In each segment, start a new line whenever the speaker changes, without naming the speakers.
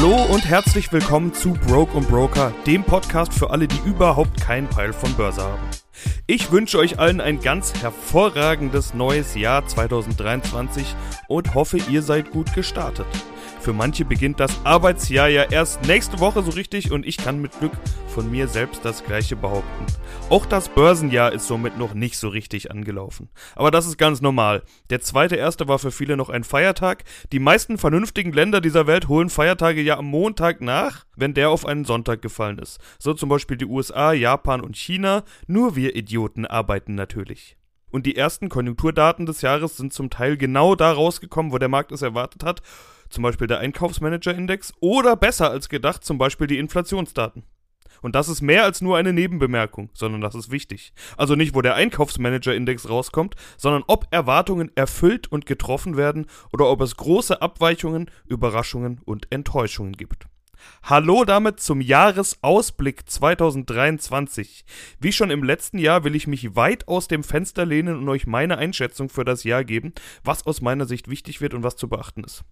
Hallo und herzlich willkommen zu Broke und Broker, dem Podcast für alle, die überhaupt keinen Peil von Börse haben. Ich wünsche euch allen ein ganz hervorragendes neues Jahr 2023 und hoffe, ihr seid gut gestartet. Für manche beginnt das Arbeitsjahr ja erst nächste Woche so richtig und ich kann mit Glück von mir selbst das gleiche behaupten. Auch das Börsenjahr ist somit noch nicht so richtig angelaufen. Aber das ist ganz normal. Der zweite erste war für viele noch ein Feiertag. Die meisten vernünftigen Länder dieser Welt holen Feiertage ja am Montag nach, wenn der auf einen Sonntag gefallen ist. So zum Beispiel die USA, Japan und China. Nur wir Idioten arbeiten natürlich. Und die ersten Konjunkturdaten des Jahres sind zum Teil genau da rausgekommen, wo der Markt es erwartet hat zum Beispiel der Einkaufsmanager-Index, oder besser als gedacht, zum Beispiel die Inflationsdaten. Und das ist mehr als nur eine Nebenbemerkung, sondern das ist wichtig. Also nicht, wo der Einkaufsmanager-Index rauskommt, sondern ob Erwartungen erfüllt und getroffen werden oder ob es große Abweichungen, Überraschungen und Enttäuschungen gibt. Hallo damit zum Jahresausblick 2023. Wie schon im letzten Jahr will ich mich weit aus dem Fenster lehnen und euch meine Einschätzung für das Jahr geben, was aus meiner Sicht wichtig wird und was zu beachten ist.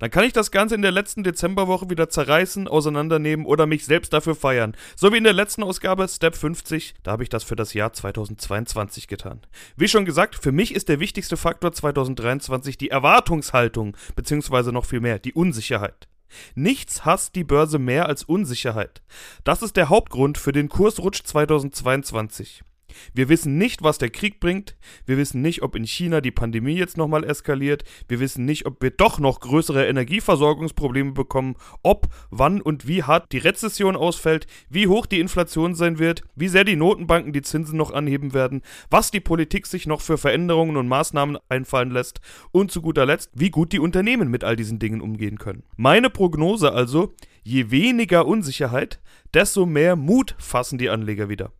Dann kann ich das Ganze in der letzten Dezemberwoche wieder zerreißen, auseinandernehmen oder mich selbst dafür feiern. So wie in der letzten Ausgabe Step 50, da habe ich das für das Jahr 2022 getan. Wie schon gesagt, für mich ist der wichtigste Faktor 2023 die Erwartungshaltung, beziehungsweise noch viel mehr, die Unsicherheit. Nichts hasst die Börse mehr als Unsicherheit. Das ist der Hauptgrund für den Kursrutsch 2022. Wir wissen nicht, was der Krieg bringt. Wir wissen nicht, ob in China die Pandemie jetzt nochmal eskaliert. Wir wissen nicht, ob wir doch noch größere Energieversorgungsprobleme bekommen. Ob, wann und wie hart die Rezession ausfällt. Wie hoch die Inflation sein wird. Wie sehr die Notenbanken die Zinsen noch anheben werden. Was die Politik sich noch für Veränderungen und Maßnahmen einfallen lässt. Und zu guter Letzt, wie gut die Unternehmen mit all diesen Dingen umgehen können. Meine Prognose also, je weniger Unsicherheit, desto mehr Mut fassen die Anleger wieder.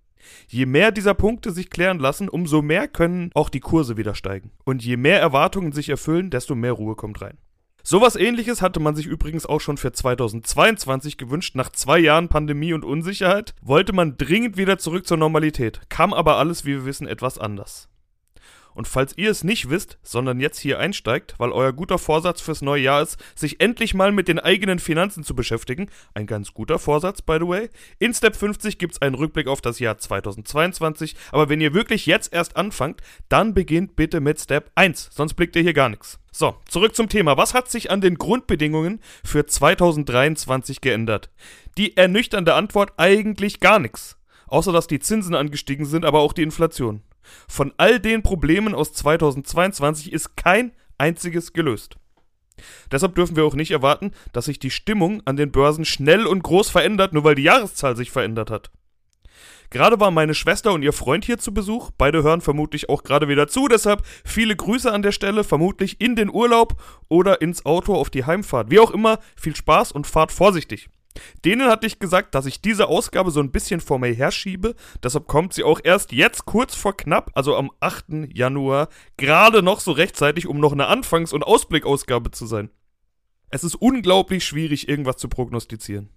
Je mehr dieser Punkte sich klären lassen, umso mehr können auch die Kurse wieder steigen. Und je mehr Erwartungen sich erfüllen, desto mehr Ruhe kommt rein. Sowas ähnliches hatte man sich übrigens auch schon für 2022 gewünscht. Nach zwei Jahren Pandemie und Unsicherheit wollte man dringend wieder zurück zur Normalität, kam aber alles, wie wir wissen, etwas anders. Und falls ihr es nicht wisst, sondern jetzt hier einsteigt, weil euer guter Vorsatz fürs neue Jahr ist, sich endlich mal mit den eigenen Finanzen zu beschäftigen, ein ganz guter Vorsatz, by the way, in Step 50 gibt es einen Rückblick auf das Jahr 2022, aber wenn ihr wirklich jetzt erst anfangt, dann beginnt bitte mit Step 1, sonst blickt ihr hier gar nichts. So, zurück zum Thema. Was hat sich an den Grundbedingungen für 2023 geändert? Die ernüchternde Antwort eigentlich gar nichts. Außer dass die Zinsen angestiegen sind, aber auch die Inflation. Von all den Problemen aus 2022 ist kein einziges gelöst. Deshalb dürfen wir auch nicht erwarten, dass sich die Stimmung an den Börsen schnell und groß verändert, nur weil die Jahreszahl sich verändert hat. Gerade waren meine Schwester und ihr Freund hier zu Besuch. Beide hören vermutlich auch gerade wieder zu, deshalb viele Grüße an der Stelle, vermutlich in den Urlaub oder ins Auto auf die Heimfahrt. Wie auch immer, viel Spaß und fahrt vorsichtig. Denen hatte ich gesagt, dass ich diese Ausgabe so ein bisschen vor mir herschiebe. Deshalb kommt sie auch erst jetzt kurz vor knapp, also am 8. Januar, gerade noch so rechtzeitig, um noch eine Anfangs- und Ausblickausgabe zu sein. Es ist unglaublich schwierig, irgendwas zu prognostizieren,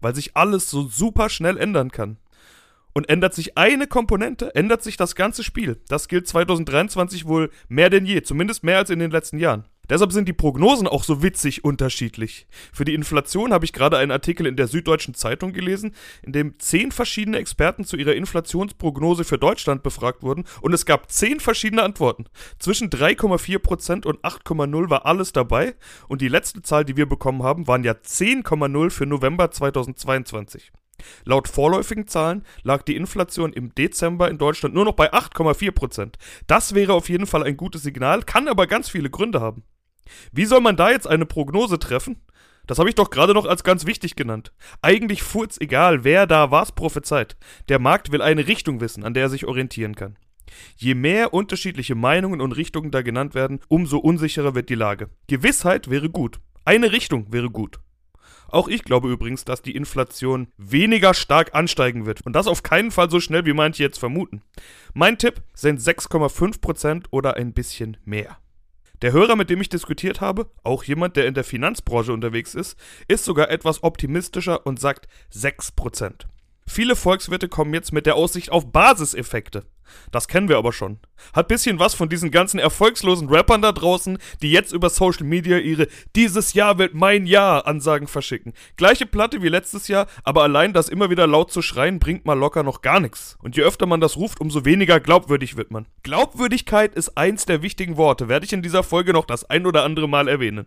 weil sich alles so super schnell ändern kann. Und ändert sich eine Komponente, ändert sich das ganze Spiel. Das gilt 2023 wohl mehr denn je, zumindest mehr als in den letzten Jahren. Deshalb sind die Prognosen auch so witzig unterschiedlich. Für die Inflation habe ich gerade einen Artikel in der Süddeutschen Zeitung gelesen, in dem zehn verschiedene Experten zu ihrer Inflationsprognose für Deutschland befragt wurden und es gab zehn verschiedene Antworten. Zwischen 3,4% und 8,0 war alles dabei und die letzte Zahl, die wir bekommen haben, waren ja 10,0 für November 2022. Laut vorläufigen Zahlen lag die Inflation im Dezember in Deutschland nur noch bei 8,4%. Das wäre auf jeden Fall ein gutes Signal, kann aber ganz viele Gründe haben. Wie soll man da jetzt eine Prognose treffen? Das habe ich doch gerade noch als ganz wichtig genannt. Eigentlich furz egal, wer da was prophezeit. Der Markt will eine Richtung wissen, an der er sich orientieren kann. Je mehr unterschiedliche Meinungen und Richtungen da genannt werden, umso unsicherer wird die Lage. Gewissheit wäre gut. Eine Richtung wäre gut. Auch ich glaube übrigens, dass die Inflation weniger stark ansteigen wird. Und das auf keinen Fall so schnell, wie manche jetzt vermuten. Mein Tipp sind 6,5% oder ein bisschen mehr. Der Hörer, mit dem ich diskutiert habe, auch jemand, der in der Finanzbranche unterwegs ist, ist sogar etwas optimistischer und sagt 6%. Viele Volkswirte kommen jetzt mit der Aussicht auf Basiseffekte. Das kennen wir aber schon. Hat bisschen was von diesen ganzen erfolgslosen Rappern da draußen, die jetzt über Social Media ihre Dieses Jahr wird mein Jahr Ansagen verschicken. Gleiche Platte wie letztes Jahr, aber allein das immer wieder laut zu schreien bringt mal locker noch gar nichts. Und je öfter man das ruft, umso weniger glaubwürdig wird man. Glaubwürdigkeit ist eins der wichtigen Worte, werde ich in dieser Folge noch das ein oder andere Mal erwähnen.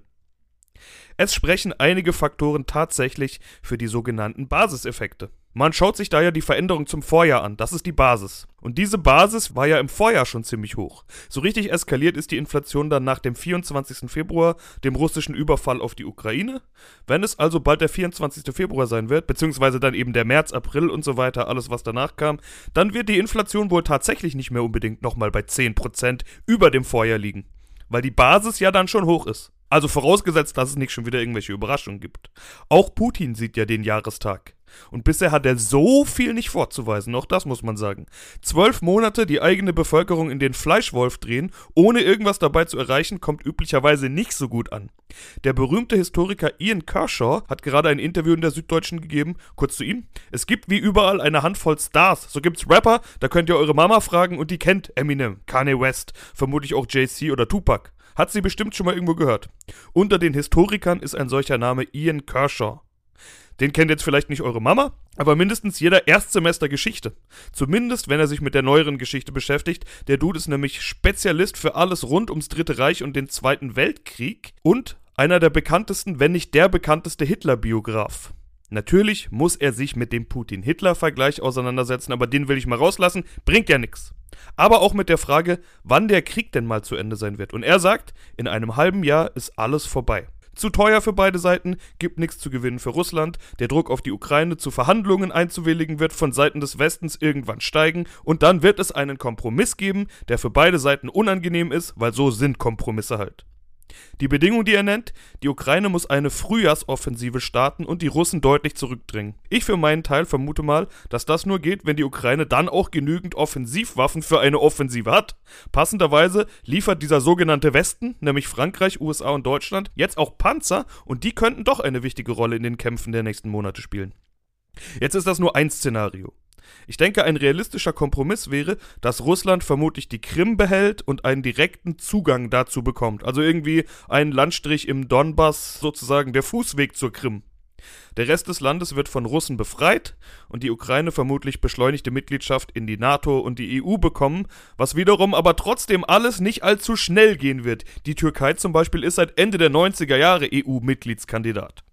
Es sprechen einige Faktoren tatsächlich für die sogenannten Basiseffekte. Man schaut sich da ja die Veränderung zum Vorjahr an, das ist die Basis. Und diese Basis war ja im Vorjahr schon ziemlich hoch. So richtig eskaliert ist die Inflation dann nach dem 24. Februar, dem russischen Überfall auf die Ukraine. Wenn es also bald der 24. Februar sein wird, beziehungsweise dann eben der März, April und so weiter, alles was danach kam, dann wird die Inflation wohl tatsächlich nicht mehr unbedingt nochmal bei 10% über dem Vorjahr liegen. Weil die Basis ja dann schon hoch ist. Also vorausgesetzt, dass es nicht schon wieder irgendwelche Überraschungen gibt. Auch Putin sieht ja den Jahrestag. Und bisher hat er so viel nicht vorzuweisen, auch das muss man sagen. Zwölf Monate die eigene Bevölkerung in den Fleischwolf drehen, ohne irgendwas dabei zu erreichen, kommt üblicherweise nicht so gut an. Der berühmte Historiker Ian Kershaw hat gerade ein Interview in der Süddeutschen gegeben, kurz zu ihm. Es gibt wie überall eine Handvoll Stars. So gibt's Rapper, da könnt ihr eure Mama fragen und die kennt Eminem, Kanye West, vermutlich auch JC oder Tupac. Hat sie bestimmt schon mal irgendwo gehört. Unter den Historikern ist ein solcher Name Ian Kershaw. Den kennt jetzt vielleicht nicht eure Mama, aber mindestens jeder Erstsemester Geschichte. Zumindest, wenn er sich mit der neueren Geschichte beschäftigt. Der Dude ist nämlich Spezialist für alles rund ums Dritte Reich und den Zweiten Weltkrieg und einer der bekanntesten, wenn nicht der bekannteste Hitler-Biograf. Natürlich muss er sich mit dem Putin-Hitler-Vergleich auseinandersetzen, aber den will ich mal rauslassen, bringt ja nichts. Aber auch mit der Frage, wann der Krieg denn mal zu Ende sein wird. Und er sagt, in einem halben Jahr ist alles vorbei. Zu teuer für beide Seiten, gibt nichts zu gewinnen für Russland, der Druck auf die Ukraine zu Verhandlungen einzuwilligen wird von Seiten des Westens irgendwann steigen und dann wird es einen Kompromiss geben, der für beide Seiten unangenehm ist, weil so sind Kompromisse halt. Die Bedingung, die er nennt, die Ukraine muss eine Frühjahrsoffensive starten und die Russen deutlich zurückdrängen. Ich für meinen Teil vermute mal, dass das nur geht, wenn die Ukraine dann auch genügend Offensivwaffen für eine Offensive hat. Passenderweise liefert dieser sogenannte Westen, nämlich Frankreich, USA und Deutschland, jetzt auch Panzer und die könnten doch eine wichtige Rolle in den Kämpfen der nächsten Monate spielen. Jetzt ist das nur ein Szenario. Ich denke, ein realistischer Kompromiss wäre, dass Russland vermutlich die Krim behält und einen direkten Zugang dazu bekommt. Also irgendwie einen Landstrich im Donbass, sozusagen der Fußweg zur Krim. Der Rest des Landes wird von Russen befreit und die Ukraine vermutlich beschleunigte Mitgliedschaft in die NATO und die EU bekommen, was wiederum aber trotzdem alles nicht allzu schnell gehen wird. Die Türkei zum Beispiel ist seit Ende der 90er Jahre EU-Mitgliedskandidat.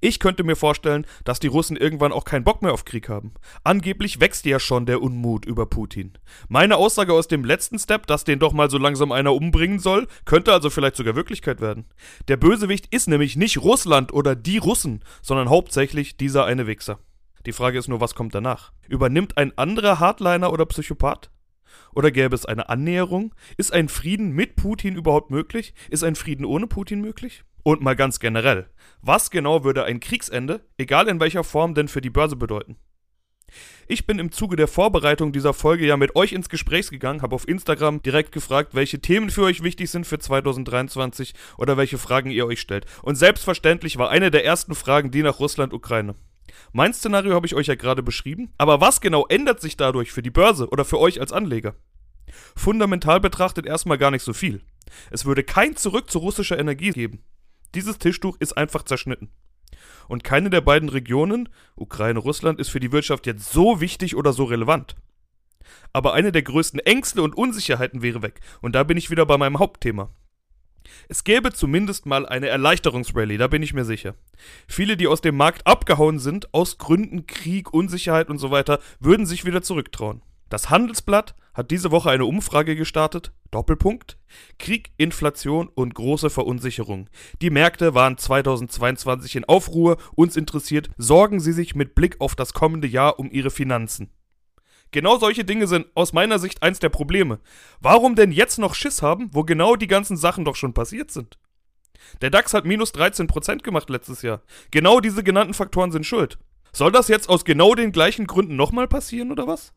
Ich könnte mir vorstellen, dass die Russen irgendwann auch keinen Bock mehr auf Krieg haben. Angeblich wächst ja schon der Unmut über Putin. Meine Aussage aus dem letzten Step, dass den doch mal so langsam einer umbringen soll, könnte also vielleicht sogar Wirklichkeit werden. Der Bösewicht ist nämlich nicht Russland oder die Russen, sondern hauptsächlich dieser eine Wichser. Die Frage ist nur, was kommt danach? Übernimmt ein anderer Hardliner oder Psychopath? Oder gäbe es eine Annäherung? Ist ein Frieden mit Putin überhaupt möglich? Ist ein Frieden ohne Putin möglich? Und mal ganz generell, was genau würde ein Kriegsende, egal in welcher Form, denn für die Börse bedeuten? Ich bin im Zuge der Vorbereitung dieser Folge ja mit euch ins Gespräch gegangen, habe auf Instagram direkt gefragt, welche Themen für euch wichtig sind für 2023 oder welche Fragen ihr euch stellt. Und selbstverständlich war eine der ersten Fragen die nach Russland-Ukraine. Mein Szenario habe ich euch ja gerade beschrieben, aber was genau ändert sich dadurch für die Börse oder für euch als Anleger? Fundamental betrachtet erstmal gar nicht so viel. Es würde kein Zurück zu russischer Energie geben. Dieses Tischtuch ist einfach zerschnitten. Und keine der beiden Regionen, Ukraine, Russland, ist für die Wirtschaft jetzt so wichtig oder so relevant. Aber eine der größten Ängste und Unsicherheiten wäre weg. Und da bin ich wieder bei meinem Hauptthema. Es gäbe zumindest mal eine Erleichterungsrallye, da bin ich mir sicher. Viele, die aus dem Markt abgehauen sind, aus Gründen Krieg, Unsicherheit und so weiter, würden sich wieder zurücktrauen. Das Handelsblatt hat diese Woche eine Umfrage gestartet. Doppelpunkt. Krieg, Inflation und große Verunsicherung. Die Märkte waren 2022 in Aufruhr. Uns interessiert, sorgen Sie sich mit Blick auf das kommende Jahr um Ihre Finanzen. Genau solche Dinge sind aus meiner Sicht eins der Probleme. Warum denn jetzt noch Schiss haben, wo genau die ganzen Sachen doch schon passiert sind? Der DAX hat minus 13% gemacht letztes Jahr. Genau diese genannten Faktoren sind schuld. Soll das jetzt aus genau den gleichen Gründen nochmal passieren oder was?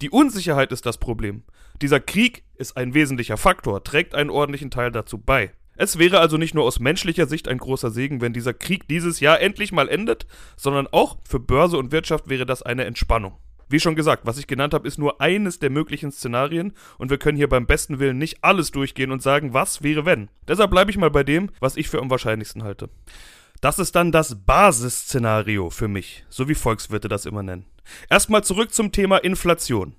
Die Unsicherheit ist das Problem. Dieser Krieg ist ein wesentlicher Faktor, trägt einen ordentlichen Teil dazu bei. Es wäre also nicht nur aus menschlicher Sicht ein großer Segen, wenn dieser Krieg dieses Jahr endlich mal endet, sondern auch für Börse und Wirtschaft wäre das eine Entspannung. Wie schon gesagt, was ich genannt habe, ist nur eines der möglichen Szenarien und wir können hier beim besten Willen nicht alles durchgehen und sagen, was wäre wenn. Deshalb bleibe ich mal bei dem, was ich für am wahrscheinlichsten halte. Das ist dann das Basisszenario für mich, so wie Volkswirte das immer nennen. Erstmal zurück zum Thema Inflation.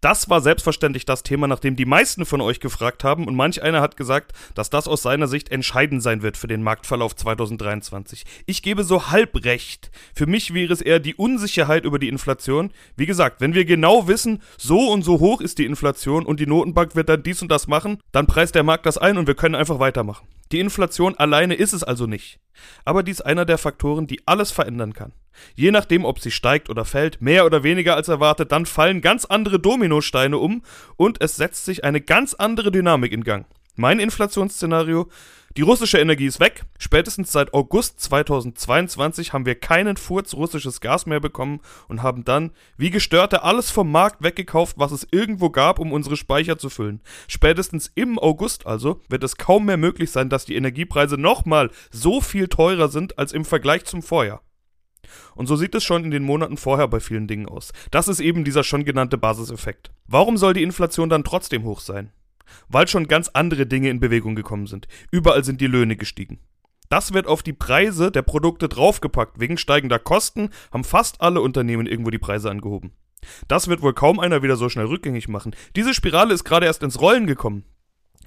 Das war selbstverständlich das Thema, nach dem die meisten von euch gefragt haben und manch einer hat gesagt, dass das aus seiner Sicht entscheidend sein wird für den Marktverlauf 2023. Ich gebe so halb recht. Für mich wäre es eher die Unsicherheit über die Inflation. Wie gesagt, wenn wir genau wissen, so und so hoch ist die Inflation und die Notenbank wird dann dies und das machen, dann preist der Markt das ein und wir können einfach weitermachen. Die Inflation alleine ist es also nicht. Aber dies einer der Faktoren, die alles verändern kann. Je nachdem, ob sie steigt oder fällt, mehr oder weniger als erwartet, dann fallen ganz andere Dominosteine um und es setzt sich eine ganz andere Dynamik in Gang. Mein Inflationsszenario die russische Energie ist weg. Spätestens seit August 2022 haben wir keinen Furz russisches Gas mehr bekommen und haben dann, wie Gestörte, alles vom Markt weggekauft, was es irgendwo gab, um unsere Speicher zu füllen. Spätestens im August also wird es kaum mehr möglich sein, dass die Energiepreise nochmal so viel teurer sind als im Vergleich zum Vorjahr. Und so sieht es schon in den Monaten vorher bei vielen Dingen aus. Das ist eben dieser schon genannte Basiseffekt. Warum soll die Inflation dann trotzdem hoch sein? weil schon ganz andere Dinge in Bewegung gekommen sind. Überall sind die Löhne gestiegen. Das wird auf die Preise der Produkte draufgepackt. Wegen steigender Kosten haben fast alle Unternehmen irgendwo die Preise angehoben. Das wird wohl kaum einer wieder so schnell rückgängig machen. Diese Spirale ist gerade erst ins Rollen gekommen.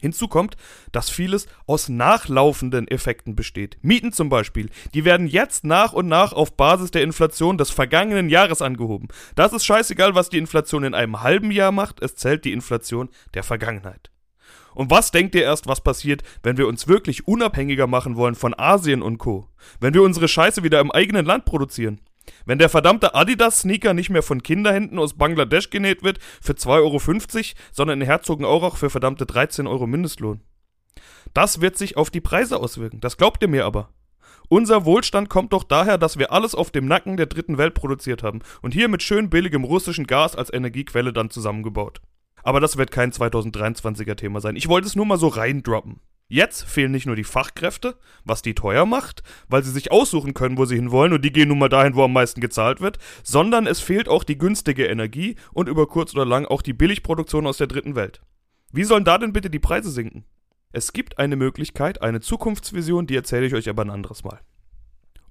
Hinzu kommt, dass vieles aus nachlaufenden Effekten besteht. Mieten zum Beispiel, die werden jetzt nach und nach auf Basis der Inflation des vergangenen Jahres angehoben. Das ist scheißegal, was die Inflation in einem halben Jahr macht, es zählt die Inflation der Vergangenheit. Und was denkt ihr erst, was passiert, wenn wir uns wirklich unabhängiger machen wollen von Asien und Co? Wenn wir unsere Scheiße wieder im eigenen Land produzieren? Wenn der verdammte Adidas-Sneaker nicht mehr von Kinderhänden aus Bangladesch genäht wird für 2,50 Euro, sondern in Herzogenaurach für verdammte 13 Euro Mindestlohn. Das wird sich auf die Preise auswirken, das glaubt ihr mir aber. Unser Wohlstand kommt doch daher, dass wir alles auf dem Nacken der dritten Welt produziert haben und hier mit schön billigem russischen Gas als Energiequelle dann zusammengebaut. Aber das wird kein 2023er Thema sein. Ich wollte es nur mal so reindroppen. Jetzt fehlen nicht nur die Fachkräfte, was die teuer macht, weil sie sich aussuchen können, wo sie hinwollen und die gehen nun mal dahin, wo am meisten gezahlt wird, sondern es fehlt auch die günstige Energie und über kurz oder lang auch die Billigproduktion aus der dritten Welt. Wie sollen da denn bitte die Preise sinken? Es gibt eine Möglichkeit, eine Zukunftsvision, die erzähle ich euch aber ein anderes Mal.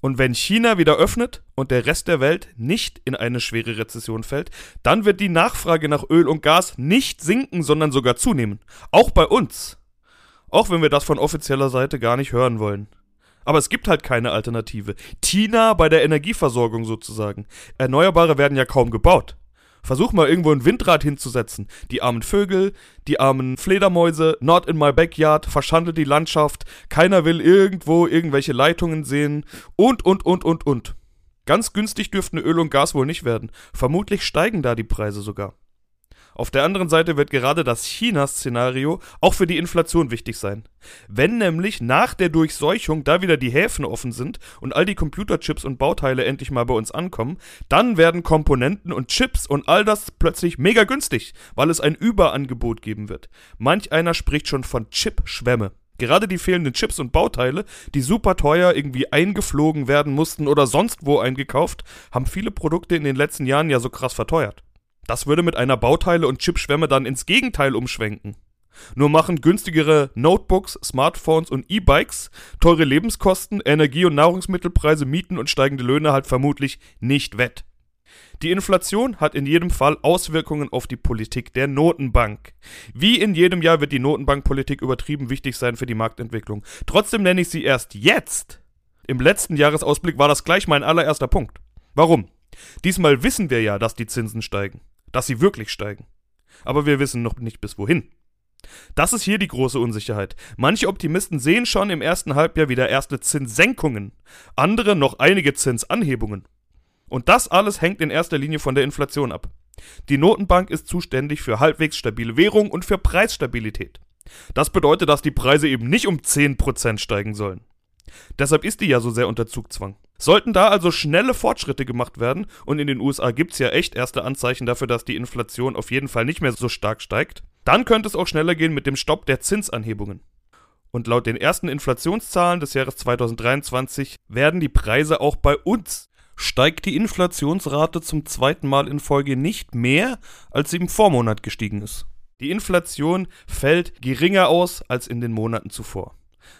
Und wenn China wieder öffnet und der Rest der Welt nicht in eine schwere Rezession fällt, dann wird die Nachfrage nach Öl und Gas nicht sinken, sondern sogar zunehmen. Auch bei uns. Auch wenn wir das von offizieller Seite gar nicht hören wollen. Aber es gibt halt keine Alternative. Tina bei der Energieversorgung sozusagen. Erneuerbare werden ja kaum gebaut. Versuch mal irgendwo ein Windrad hinzusetzen. Die armen Vögel, die armen Fledermäuse, not in my backyard, verschandelt die Landschaft, keiner will irgendwo irgendwelche Leitungen sehen und, und, und, und, und. Ganz günstig dürften Öl und Gas wohl nicht werden. Vermutlich steigen da die Preise sogar. Auf der anderen Seite wird gerade das China-Szenario auch für die Inflation wichtig sein. Wenn nämlich nach der Durchseuchung da wieder die Häfen offen sind und all die Computerchips und Bauteile endlich mal bei uns ankommen, dann werden Komponenten und Chips und all das plötzlich mega günstig, weil es ein Überangebot geben wird. Manch einer spricht schon von Chip-Schwämme. Gerade die fehlenden Chips und Bauteile, die super teuer irgendwie eingeflogen werden mussten oder sonst wo eingekauft, haben viele Produkte in den letzten Jahren ja so krass verteuert. Das würde mit einer Bauteile- und Chipschwemme dann ins Gegenteil umschwenken. Nur machen günstigere Notebooks, Smartphones und E-Bikes, teure Lebenskosten, Energie- und Nahrungsmittelpreise, Mieten und steigende Löhne halt vermutlich nicht wett. Die Inflation hat in jedem Fall Auswirkungen auf die Politik der Notenbank. Wie in jedem Jahr wird die Notenbankpolitik übertrieben wichtig sein für die Marktentwicklung. Trotzdem nenne ich sie erst jetzt. Im letzten Jahresausblick war das gleich mein allererster Punkt. Warum? Diesmal wissen wir ja, dass die Zinsen steigen dass sie wirklich steigen. Aber wir wissen noch nicht bis wohin. Das ist hier die große Unsicherheit. Manche Optimisten sehen schon im ersten Halbjahr wieder erste Zinssenkungen, andere noch einige Zinsanhebungen. Und das alles hängt in erster Linie von der Inflation ab. Die Notenbank ist zuständig für halbwegs stabile Währung und für Preisstabilität. Das bedeutet, dass die Preise eben nicht um 10% steigen sollen. Deshalb ist die ja so sehr unter Zugzwang. Sollten da also schnelle Fortschritte gemacht werden, und in den USA gibt es ja echt erste Anzeichen dafür, dass die Inflation auf jeden Fall nicht mehr so stark steigt, dann könnte es auch schneller gehen mit dem Stopp der Zinsanhebungen. Und laut den ersten Inflationszahlen des Jahres 2023 werden die Preise auch bei uns steigt die Inflationsrate zum zweiten Mal in Folge nicht mehr, als sie im Vormonat gestiegen ist. Die Inflation fällt geringer aus als in den Monaten zuvor.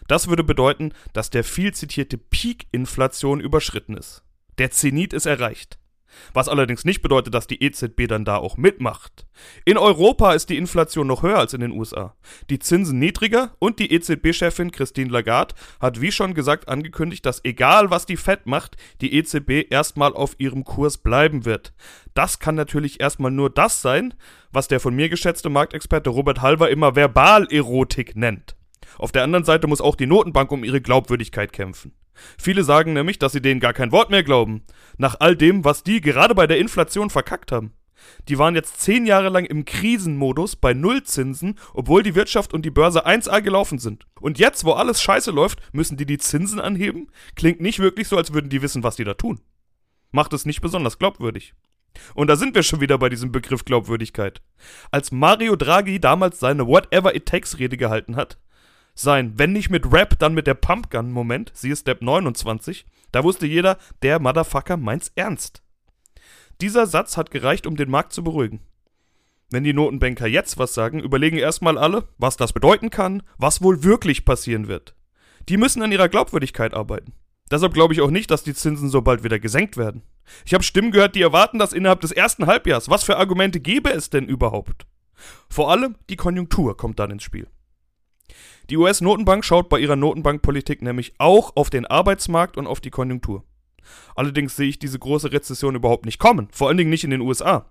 Das würde bedeuten, dass der viel zitierte Peak-Inflation überschritten ist. Der Zenit ist erreicht. Was allerdings nicht bedeutet, dass die EZB dann da auch mitmacht. In Europa ist die Inflation noch höher als in den USA. Die Zinsen niedriger und die EZB-Chefin Christine Lagarde hat wie schon gesagt angekündigt, dass egal was die Fed macht, die EZB erstmal auf ihrem Kurs bleiben wird. Das kann natürlich erstmal nur das sein, was der von mir geschätzte Marktexperte Robert Halver immer Verbalerotik nennt. Auf der anderen Seite muss auch die Notenbank um ihre Glaubwürdigkeit kämpfen. Viele sagen nämlich, dass sie denen gar kein Wort mehr glauben. Nach all dem, was die gerade bei der Inflation verkackt haben. Die waren jetzt zehn Jahre lang im Krisenmodus bei Nullzinsen, obwohl die Wirtschaft und die Börse 1A gelaufen sind. Und jetzt, wo alles scheiße läuft, müssen die die Zinsen anheben? Klingt nicht wirklich so, als würden die wissen, was die da tun. Macht es nicht besonders glaubwürdig. Und da sind wir schon wieder bei diesem Begriff Glaubwürdigkeit. Als Mario Draghi damals seine Whatever It Takes Rede gehalten hat, sein, wenn nicht mit Rap, dann mit der Pumpgun-Moment, sie ist Step 29, da wusste jeder, der Motherfucker meint's ernst. Dieser Satz hat gereicht, um den Markt zu beruhigen. Wenn die Notenbanker jetzt was sagen, überlegen erstmal alle, was das bedeuten kann, was wohl wirklich passieren wird. Die müssen an ihrer Glaubwürdigkeit arbeiten. Deshalb glaube ich auch nicht, dass die Zinsen so bald wieder gesenkt werden. Ich habe Stimmen gehört, die erwarten das innerhalb des ersten Halbjahres. Was für Argumente gäbe es denn überhaupt? Vor allem die Konjunktur kommt dann ins Spiel. Die US-Notenbank schaut bei ihrer Notenbankpolitik nämlich auch auf den Arbeitsmarkt und auf die Konjunktur. Allerdings sehe ich diese große Rezession überhaupt nicht kommen, vor allen Dingen nicht in den USA.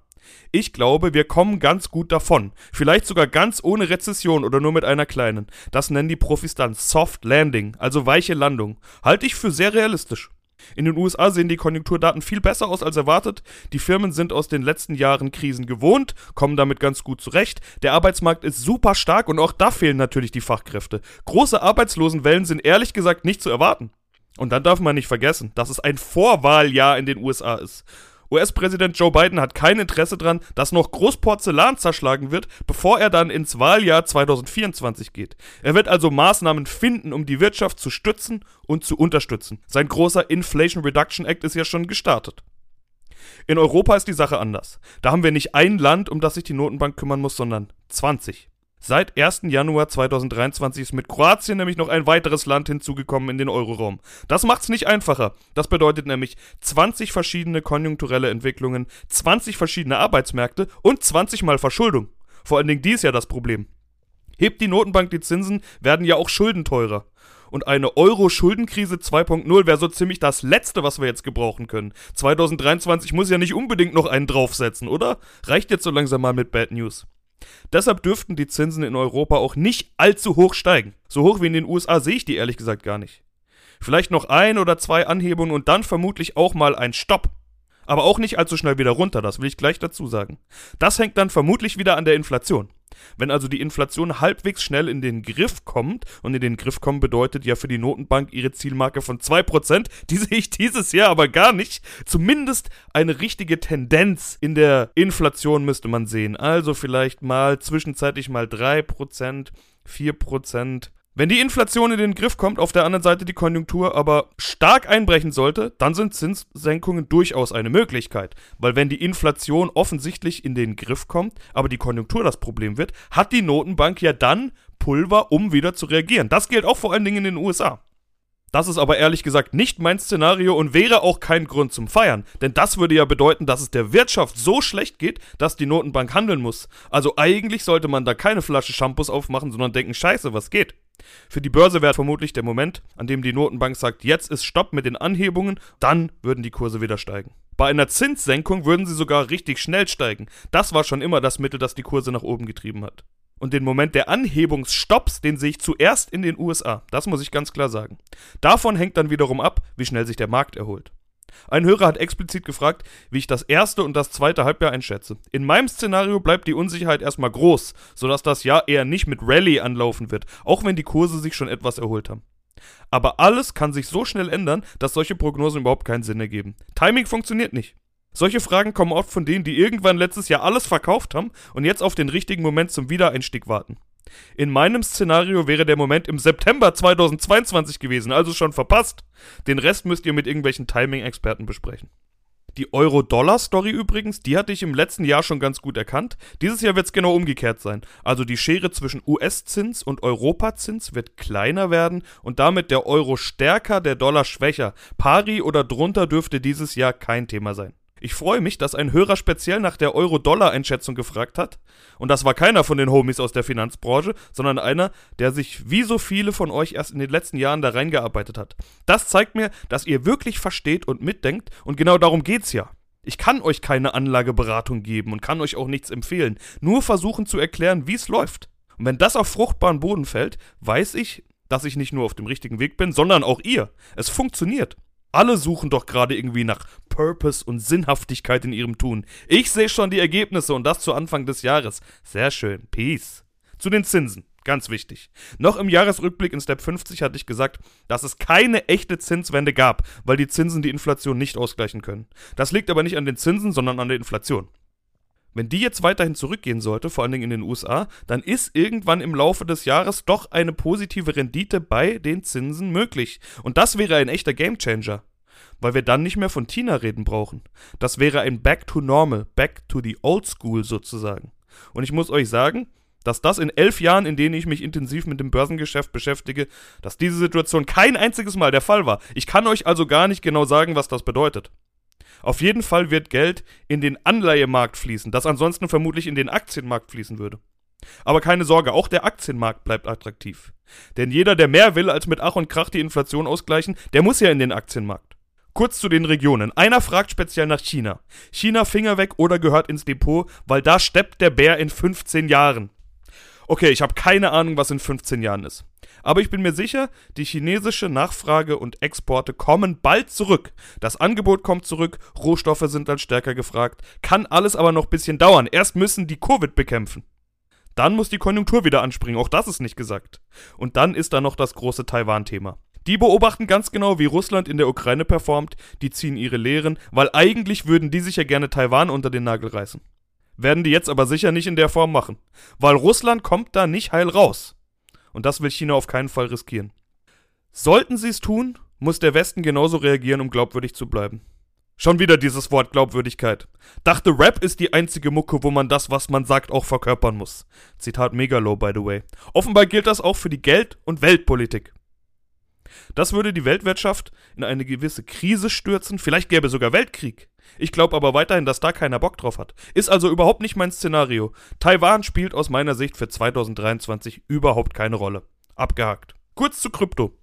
Ich glaube, wir kommen ganz gut davon. Vielleicht sogar ganz ohne Rezession oder nur mit einer kleinen. Das nennen die Profis dann Soft Landing, also weiche Landung. Halte ich für sehr realistisch. In den USA sehen die Konjunkturdaten viel besser aus als erwartet. Die Firmen sind aus den letzten Jahren Krisen gewohnt, kommen damit ganz gut zurecht. Der Arbeitsmarkt ist super stark und auch da fehlen natürlich die Fachkräfte. Große Arbeitslosenwellen sind ehrlich gesagt nicht zu erwarten. Und dann darf man nicht vergessen, dass es ein Vorwahljahr in den USA ist. US-Präsident Joe Biden hat kein Interesse daran, dass noch Großporzellan zerschlagen wird, bevor er dann ins Wahljahr 2024 geht. Er wird also Maßnahmen finden, um die Wirtschaft zu stützen und zu unterstützen. Sein großer Inflation Reduction Act ist ja schon gestartet. In Europa ist die Sache anders. Da haben wir nicht ein Land, um das sich die Notenbank kümmern muss, sondern 20. Seit 1. Januar 2023 ist mit Kroatien nämlich noch ein weiteres Land hinzugekommen in den Euroraum. Das macht's nicht einfacher. Das bedeutet nämlich 20 verschiedene konjunkturelle Entwicklungen, 20 verschiedene Arbeitsmärkte und 20 mal Verschuldung. Vor allen Dingen dies ja das Problem. Hebt die Notenbank die Zinsen, werden ja auch Schulden teurer. Und eine Euro-Schuldenkrise 2.0 wäre so ziemlich das Letzte, was wir jetzt gebrauchen können. 2023 muss ja nicht unbedingt noch einen draufsetzen, oder? Reicht jetzt so langsam mal mit Bad News. Deshalb dürften die Zinsen in Europa auch nicht allzu hoch steigen. So hoch wie in den USA sehe ich die ehrlich gesagt gar nicht. Vielleicht noch ein oder zwei Anhebungen und dann vermutlich auch mal ein Stopp. Aber auch nicht allzu schnell wieder runter, das will ich gleich dazu sagen. Das hängt dann vermutlich wieder an der Inflation. Wenn also die Inflation halbwegs schnell in den Griff kommt, und in den Griff kommen bedeutet ja für die Notenbank ihre Zielmarke von 2%, die sehe ich dieses Jahr aber gar nicht. Zumindest eine richtige Tendenz in der Inflation müsste man sehen. Also vielleicht mal zwischenzeitlich mal 3%, 4%. Wenn die Inflation in den Griff kommt, auf der anderen Seite die Konjunktur aber stark einbrechen sollte, dann sind Zinssenkungen durchaus eine Möglichkeit. Weil wenn die Inflation offensichtlich in den Griff kommt, aber die Konjunktur das Problem wird, hat die Notenbank ja dann Pulver, um wieder zu reagieren. Das gilt auch vor allen Dingen in den USA. Das ist aber ehrlich gesagt nicht mein Szenario und wäre auch kein Grund zum Feiern, denn das würde ja bedeuten, dass es der Wirtschaft so schlecht geht, dass die Notenbank handeln muss. Also eigentlich sollte man da keine Flasche Shampoos aufmachen, sondern denken, scheiße, was geht? Für die Börse wäre vermutlich der Moment, an dem die Notenbank sagt, jetzt ist Stopp mit den Anhebungen, dann würden die Kurse wieder steigen. Bei einer Zinssenkung würden sie sogar richtig schnell steigen. Das war schon immer das Mittel, das die Kurse nach oben getrieben hat. Und den Moment der Anhebungsstopps, den sehe ich zuerst in den USA. Das muss ich ganz klar sagen. Davon hängt dann wiederum ab, wie schnell sich der Markt erholt. Ein Hörer hat explizit gefragt, wie ich das erste und das zweite Halbjahr einschätze. In meinem Szenario bleibt die Unsicherheit erstmal groß, sodass das Jahr eher nicht mit Rallye anlaufen wird, auch wenn die Kurse sich schon etwas erholt haben. Aber alles kann sich so schnell ändern, dass solche Prognosen überhaupt keinen Sinn ergeben. Timing funktioniert nicht. Solche Fragen kommen oft von denen, die irgendwann letztes Jahr alles verkauft haben und jetzt auf den richtigen Moment zum Wiedereinstieg warten. In meinem Szenario wäre der Moment im September 2022 gewesen, also schon verpasst. Den Rest müsst ihr mit irgendwelchen Timing-Experten besprechen. Die Euro-Dollar-Story übrigens, die hatte ich im letzten Jahr schon ganz gut erkannt. Dieses Jahr wird es genau umgekehrt sein. Also die Schere zwischen US-Zins und Europazins wird kleiner werden und damit der Euro stärker, der Dollar schwächer. Pari oder drunter dürfte dieses Jahr kein Thema sein. Ich freue mich, dass ein Hörer speziell nach der Euro-Dollar-Einschätzung gefragt hat. Und das war keiner von den Homies aus der Finanzbranche, sondern einer, der sich wie so viele von euch erst in den letzten Jahren da reingearbeitet hat. Das zeigt mir, dass ihr wirklich versteht und mitdenkt und genau darum geht's ja. Ich kann euch keine Anlageberatung geben und kann euch auch nichts empfehlen, nur versuchen zu erklären, wie es läuft. Und wenn das auf fruchtbaren Boden fällt, weiß ich, dass ich nicht nur auf dem richtigen Weg bin, sondern auch ihr. Es funktioniert. Alle suchen doch gerade irgendwie nach Purpose und Sinnhaftigkeit in ihrem Tun. Ich sehe schon die Ergebnisse und das zu Anfang des Jahres. Sehr schön. Peace. Zu den Zinsen. Ganz wichtig. Noch im Jahresrückblick in Step 50 hatte ich gesagt, dass es keine echte Zinswende gab, weil die Zinsen die Inflation nicht ausgleichen können. Das liegt aber nicht an den Zinsen, sondern an der Inflation. Wenn die jetzt weiterhin zurückgehen sollte, vor allen Dingen in den USA, dann ist irgendwann im Laufe des Jahres doch eine positive Rendite bei den Zinsen möglich. Und das wäre ein echter Gamechanger. Weil wir dann nicht mehr von Tina reden brauchen. Das wäre ein Back to Normal, Back to the Old School sozusagen. Und ich muss euch sagen, dass das in elf Jahren, in denen ich mich intensiv mit dem Börsengeschäft beschäftige, dass diese Situation kein einziges Mal der Fall war. Ich kann euch also gar nicht genau sagen, was das bedeutet. Auf jeden Fall wird Geld in den Anleihemarkt fließen, das ansonsten vermutlich in den Aktienmarkt fließen würde. Aber keine Sorge, auch der Aktienmarkt bleibt attraktiv. Denn jeder, der mehr will, als mit Ach und Krach die Inflation ausgleichen, der muss ja in den Aktienmarkt. Kurz zu den Regionen. Einer fragt speziell nach China. China Finger weg oder gehört ins Depot, weil da steppt der Bär in 15 Jahren. Okay, ich habe keine Ahnung, was in 15 Jahren ist. Aber ich bin mir sicher, die chinesische Nachfrage und Exporte kommen bald zurück. Das Angebot kommt zurück, Rohstoffe sind dann stärker gefragt, kann alles aber noch ein bisschen dauern. Erst müssen die Covid bekämpfen. Dann muss die Konjunktur wieder anspringen, auch das ist nicht gesagt. Und dann ist da noch das große Taiwan-Thema. Die beobachten ganz genau, wie Russland in der Ukraine performt, die ziehen ihre Lehren, weil eigentlich würden die sich ja gerne Taiwan unter den Nagel reißen. Werden die jetzt aber sicher nicht in der Form machen, weil Russland kommt da nicht heil raus. Und das will China auf keinen Fall riskieren. Sollten sie es tun, muss der Westen genauso reagieren, um glaubwürdig zu bleiben. Schon wieder dieses Wort Glaubwürdigkeit. Dachte, Rap ist die einzige Mucke, wo man das, was man sagt, auch verkörpern muss. Zitat Megalo, by the way. Offenbar gilt das auch für die Geld- und Weltpolitik. Das würde die Weltwirtschaft in eine gewisse Krise stürzen, vielleicht gäbe sogar Weltkrieg. Ich glaube aber weiterhin, dass da keiner Bock drauf hat. Ist also überhaupt nicht mein Szenario. Taiwan spielt aus meiner Sicht für 2023 überhaupt keine Rolle. Abgehakt. Kurz zu Krypto.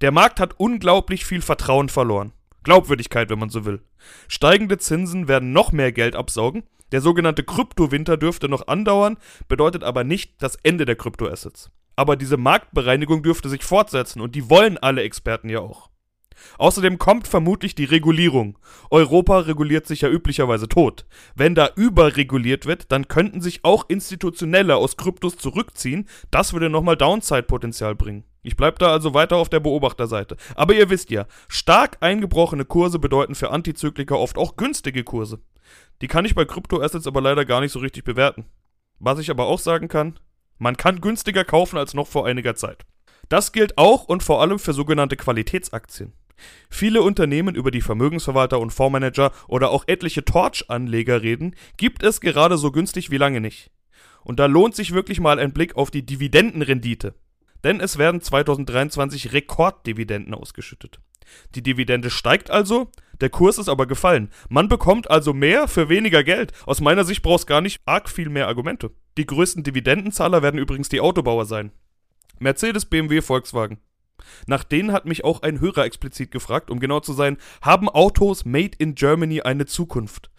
Der Markt hat unglaublich viel Vertrauen verloren. Glaubwürdigkeit, wenn man so will. Steigende Zinsen werden noch mehr Geld absaugen. Der sogenannte Kryptowinter dürfte noch andauern, bedeutet aber nicht das Ende der Kryptoassets. Aber diese Marktbereinigung dürfte sich fortsetzen und die wollen alle Experten ja auch. Außerdem kommt vermutlich die Regulierung. Europa reguliert sich ja üblicherweise tot. Wenn da überreguliert wird, dann könnten sich auch Institutionelle aus Kryptos zurückziehen. Das würde nochmal Downside-Potenzial bringen. Ich bleibe da also weiter auf der Beobachterseite. Aber ihr wisst ja, stark eingebrochene Kurse bedeuten für Antizykliker oft auch günstige Kurse. Die kann ich bei Kryptoassets aber leider gar nicht so richtig bewerten. Was ich aber auch sagen kann, man kann günstiger kaufen als noch vor einiger Zeit. Das gilt auch und vor allem für sogenannte Qualitätsaktien. Viele Unternehmen, über die Vermögensverwalter und Fondsmanager oder auch etliche Torch-Anleger reden, gibt es gerade so günstig wie lange nicht. Und da lohnt sich wirklich mal ein Blick auf die Dividendenrendite. Denn es werden 2023 Rekorddividenden ausgeschüttet. Die Dividende steigt also, der Kurs ist aber gefallen. Man bekommt also mehr für weniger Geld. Aus meiner Sicht brauchst gar nicht arg viel mehr Argumente. Die größten Dividendenzahler werden übrigens die Autobauer sein. Mercedes, BMW, Volkswagen. Nach denen hat mich auch ein Hörer explizit gefragt, um genau zu sein, haben Autos made in Germany eine Zukunft?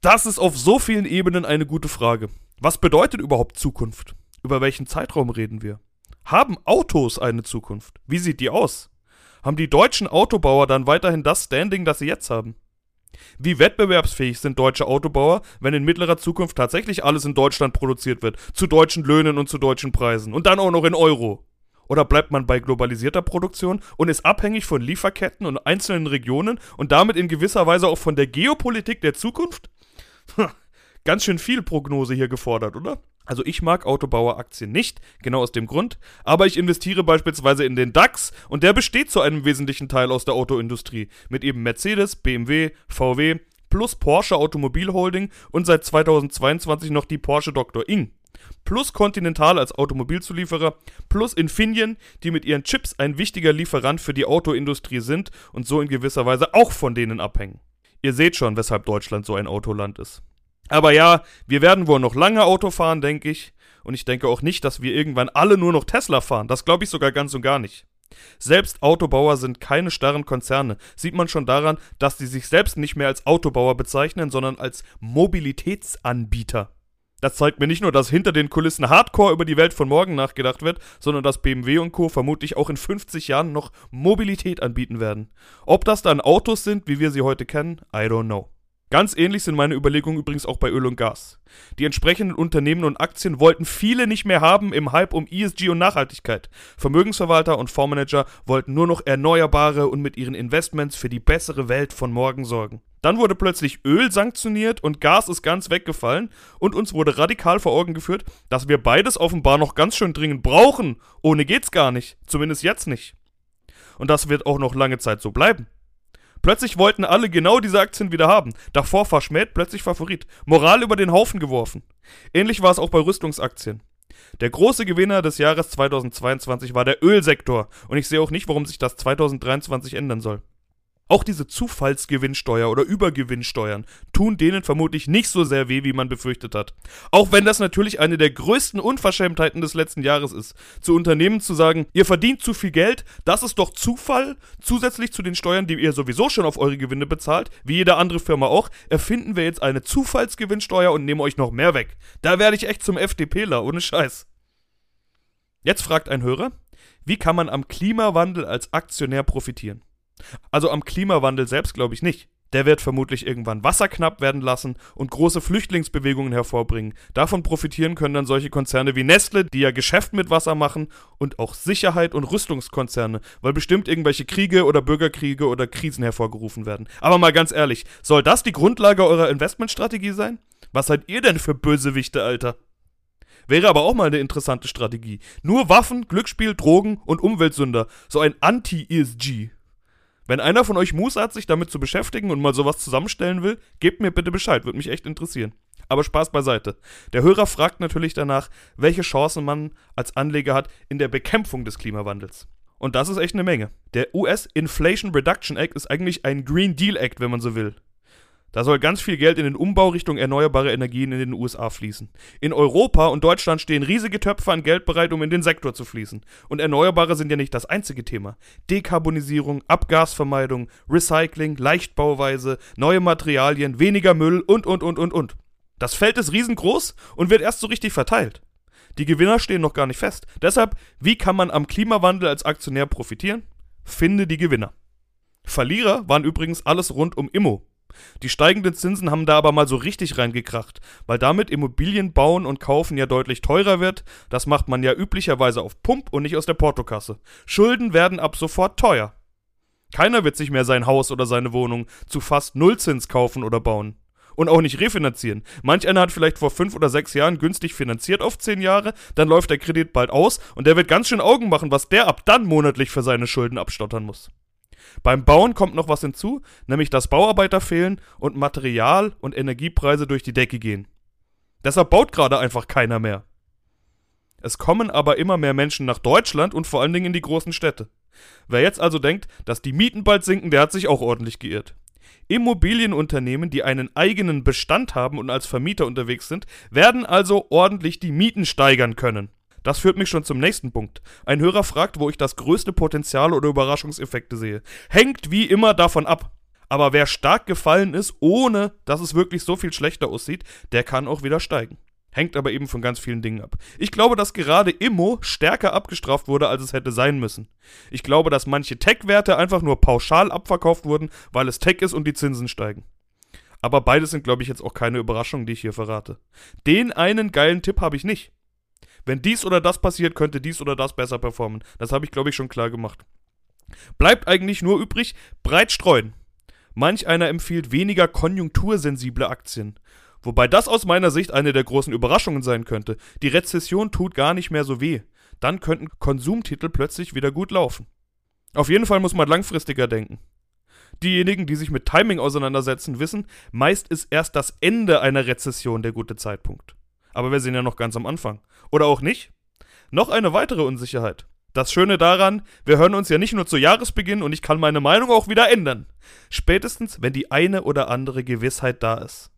Das ist auf so vielen Ebenen eine gute Frage. Was bedeutet überhaupt Zukunft? Über welchen Zeitraum reden wir? Haben Autos eine Zukunft? Wie sieht die aus? Haben die deutschen Autobauer dann weiterhin das Standing, das sie jetzt haben? Wie wettbewerbsfähig sind deutsche Autobauer, wenn in mittlerer Zukunft tatsächlich alles in Deutschland produziert wird, zu deutschen Löhnen und zu deutschen Preisen und dann auch noch in Euro? Oder bleibt man bei globalisierter Produktion und ist abhängig von Lieferketten und einzelnen Regionen und damit in gewisser Weise auch von der Geopolitik der Zukunft? Ganz schön viel Prognose hier gefordert, oder? Also ich mag Autobaueraktien nicht, genau aus dem Grund, aber ich investiere beispielsweise in den DAX und der besteht zu einem wesentlichen Teil aus der Autoindustrie, mit eben Mercedes, BMW, VW plus Porsche Automobil Holding und seit 2022 noch die Porsche Dr. Ing. Plus Continental als Automobilzulieferer, plus Infineon, die mit ihren Chips ein wichtiger Lieferant für die Autoindustrie sind und so in gewisser Weise auch von denen abhängen. Ihr seht schon, weshalb Deutschland so ein Autoland ist. Aber ja, wir werden wohl noch lange Auto fahren, denke ich. Und ich denke auch nicht, dass wir irgendwann alle nur noch Tesla fahren. Das glaube ich sogar ganz und gar nicht. Selbst Autobauer sind keine starren Konzerne. Sieht man schon daran, dass sie sich selbst nicht mehr als Autobauer bezeichnen, sondern als Mobilitätsanbieter. Das zeigt mir nicht nur, dass hinter den Kulissen Hardcore über die Welt von morgen nachgedacht wird, sondern dass BMW und Co. vermutlich auch in 50 Jahren noch Mobilität anbieten werden. Ob das dann Autos sind, wie wir sie heute kennen, I don't know. Ganz ähnlich sind meine Überlegungen übrigens auch bei Öl und Gas. Die entsprechenden Unternehmen und Aktien wollten viele nicht mehr haben im Hype um ESG und Nachhaltigkeit. Vermögensverwalter und Fondsmanager wollten nur noch erneuerbare und mit ihren Investments für die bessere Welt von morgen sorgen. Dann wurde plötzlich Öl sanktioniert und Gas ist ganz weggefallen und uns wurde radikal vor Augen geführt, dass wir beides offenbar noch ganz schön dringend brauchen. Ohne geht's gar nicht. Zumindest jetzt nicht. Und das wird auch noch lange Zeit so bleiben. Plötzlich wollten alle genau diese Aktien wieder haben. Davor verschmäht, plötzlich Favorit. Moral über den Haufen geworfen. Ähnlich war es auch bei Rüstungsaktien. Der große Gewinner des Jahres 2022 war der Ölsektor und ich sehe auch nicht, warum sich das 2023 ändern soll. Auch diese Zufallsgewinnsteuer oder Übergewinnsteuern tun denen vermutlich nicht so sehr weh, wie man befürchtet hat. Auch wenn das natürlich eine der größten Unverschämtheiten des letzten Jahres ist. Zu Unternehmen zu sagen, ihr verdient zu viel Geld, das ist doch Zufall, zusätzlich zu den Steuern, die ihr sowieso schon auf eure Gewinne bezahlt, wie jede andere Firma auch, erfinden wir jetzt eine Zufallsgewinnsteuer und nehmen euch noch mehr weg. Da werde ich echt zum FDPler, ohne Scheiß. Jetzt fragt ein Hörer, wie kann man am Klimawandel als Aktionär profitieren? Also am Klimawandel selbst glaube ich nicht. Der wird vermutlich irgendwann wasserknapp werden lassen und große Flüchtlingsbewegungen hervorbringen. Davon profitieren können dann solche Konzerne wie Nestle, die ja Geschäft mit Wasser machen, und auch Sicherheit und Rüstungskonzerne, weil bestimmt irgendwelche Kriege oder Bürgerkriege oder Krisen hervorgerufen werden. Aber mal ganz ehrlich, soll das die Grundlage eurer Investmentstrategie sein? Was seid ihr denn für Bösewichte, Alter? Wäre aber auch mal eine interessante Strategie. Nur Waffen, Glücksspiel, Drogen und Umweltsünder. So ein Anti-ESG. Wenn einer von euch Muße hat, sich damit zu beschäftigen und mal sowas zusammenstellen will, gebt mir bitte Bescheid, würde mich echt interessieren. Aber Spaß beiseite. Der Hörer fragt natürlich danach, welche Chancen man als Anleger hat in der Bekämpfung des Klimawandels. Und das ist echt eine Menge. Der US Inflation Reduction Act ist eigentlich ein Green Deal Act, wenn man so will. Da soll ganz viel Geld in den Umbau Richtung erneuerbare Energien in den USA fließen. In Europa und Deutschland stehen riesige Töpfe an Geld bereit, um in den Sektor zu fließen. Und Erneuerbare sind ja nicht das einzige Thema. Dekarbonisierung, Abgasvermeidung, Recycling, Leichtbauweise, neue Materialien, weniger Müll und, und, und, und, und. Das Feld ist riesengroß und wird erst so richtig verteilt. Die Gewinner stehen noch gar nicht fest. Deshalb, wie kann man am Klimawandel als Aktionär profitieren? Finde die Gewinner. Verlierer waren übrigens alles rund um Immo. Die steigenden Zinsen haben da aber mal so richtig reingekracht, weil damit Immobilien bauen und kaufen ja deutlich teurer wird. Das macht man ja üblicherweise auf Pump und nicht aus der Portokasse. Schulden werden ab sofort teuer. Keiner wird sich mehr sein Haus oder seine Wohnung zu fast Nullzins kaufen oder bauen. Und auch nicht refinanzieren. Manch einer hat vielleicht vor fünf oder sechs Jahren günstig finanziert auf zehn Jahre, dann läuft der Kredit bald aus und der wird ganz schön Augen machen, was der ab dann monatlich für seine Schulden abstottern muss. Beim Bauen kommt noch was hinzu, nämlich dass Bauarbeiter fehlen und Material- und Energiepreise durch die Decke gehen. Deshalb baut gerade einfach keiner mehr. Es kommen aber immer mehr Menschen nach Deutschland und vor allen Dingen in die großen Städte. Wer jetzt also denkt, dass die Mieten bald sinken, der hat sich auch ordentlich geirrt. Immobilienunternehmen, die einen eigenen Bestand haben und als Vermieter unterwegs sind, werden also ordentlich die Mieten steigern können. Das führt mich schon zum nächsten Punkt. Ein Hörer fragt, wo ich das größte Potenzial oder Überraschungseffekte sehe. Hängt wie immer davon ab. Aber wer stark gefallen ist, ohne dass es wirklich so viel schlechter aussieht, der kann auch wieder steigen. Hängt aber eben von ganz vielen Dingen ab. Ich glaube, dass gerade Immo stärker abgestraft wurde, als es hätte sein müssen. Ich glaube, dass manche Tech-Werte einfach nur pauschal abverkauft wurden, weil es Tech ist und die Zinsen steigen. Aber beides sind, glaube ich, jetzt auch keine Überraschungen, die ich hier verrate. Den einen geilen Tipp habe ich nicht. Wenn dies oder das passiert, könnte dies oder das besser performen. Das habe ich, glaube ich, schon klar gemacht. Bleibt eigentlich nur übrig, breit streuen. Manch einer empfiehlt weniger konjunktursensible Aktien. Wobei das aus meiner Sicht eine der großen Überraschungen sein könnte. Die Rezession tut gar nicht mehr so weh. Dann könnten Konsumtitel plötzlich wieder gut laufen. Auf jeden Fall muss man langfristiger denken. Diejenigen, die sich mit Timing auseinandersetzen, wissen, meist ist erst das Ende einer Rezession der gute Zeitpunkt. Aber wir sind ja noch ganz am Anfang. Oder auch nicht? Noch eine weitere Unsicherheit. Das Schöne daran, wir hören uns ja nicht nur zu Jahresbeginn und ich kann meine Meinung auch wieder ändern. Spätestens, wenn die eine oder andere Gewissheit da ist.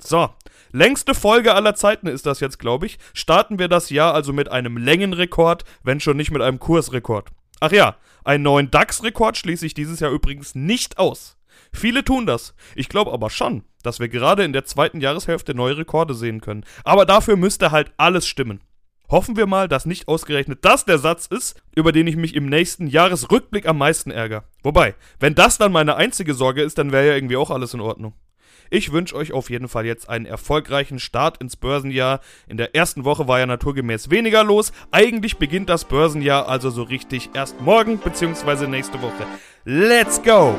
So, längste Folge aller Zeiten ist das jetzt, glaube ich. Starten wir das Jahr also mit einem Längenrekord, wenn schon nicht mit einem Kursrekord. Ach ja, einen neuen DAX-Rekord schließe ich dieses Jahr übrigens nicht aus. Viele tun das. Ich glaube aber schon, dass wir gerade in der zweiten Jahreshälfte neue Rekorde sehen können. Aber dafür müsste halt alles stimmen. Hoffen wir mal, dass nicht ausgerechnet das der Satz ist, über den ich mich im nächsten Jahresrückblick am meisten ärgere. Wobei, wenn das dann meine einzige Sorge ist, dann wäre ja irgendwie auch alles in Ordnung. Ich wünsche euch auf jeden Fall jetzt einen erfolgreichen Start ins Börsenjahr. In der ersten Woche war ja naturgemäß weniger los. Eigentlich beginnt das Börsenjahr also so richtig erst morgen bzw. nächste Woche. Let's go!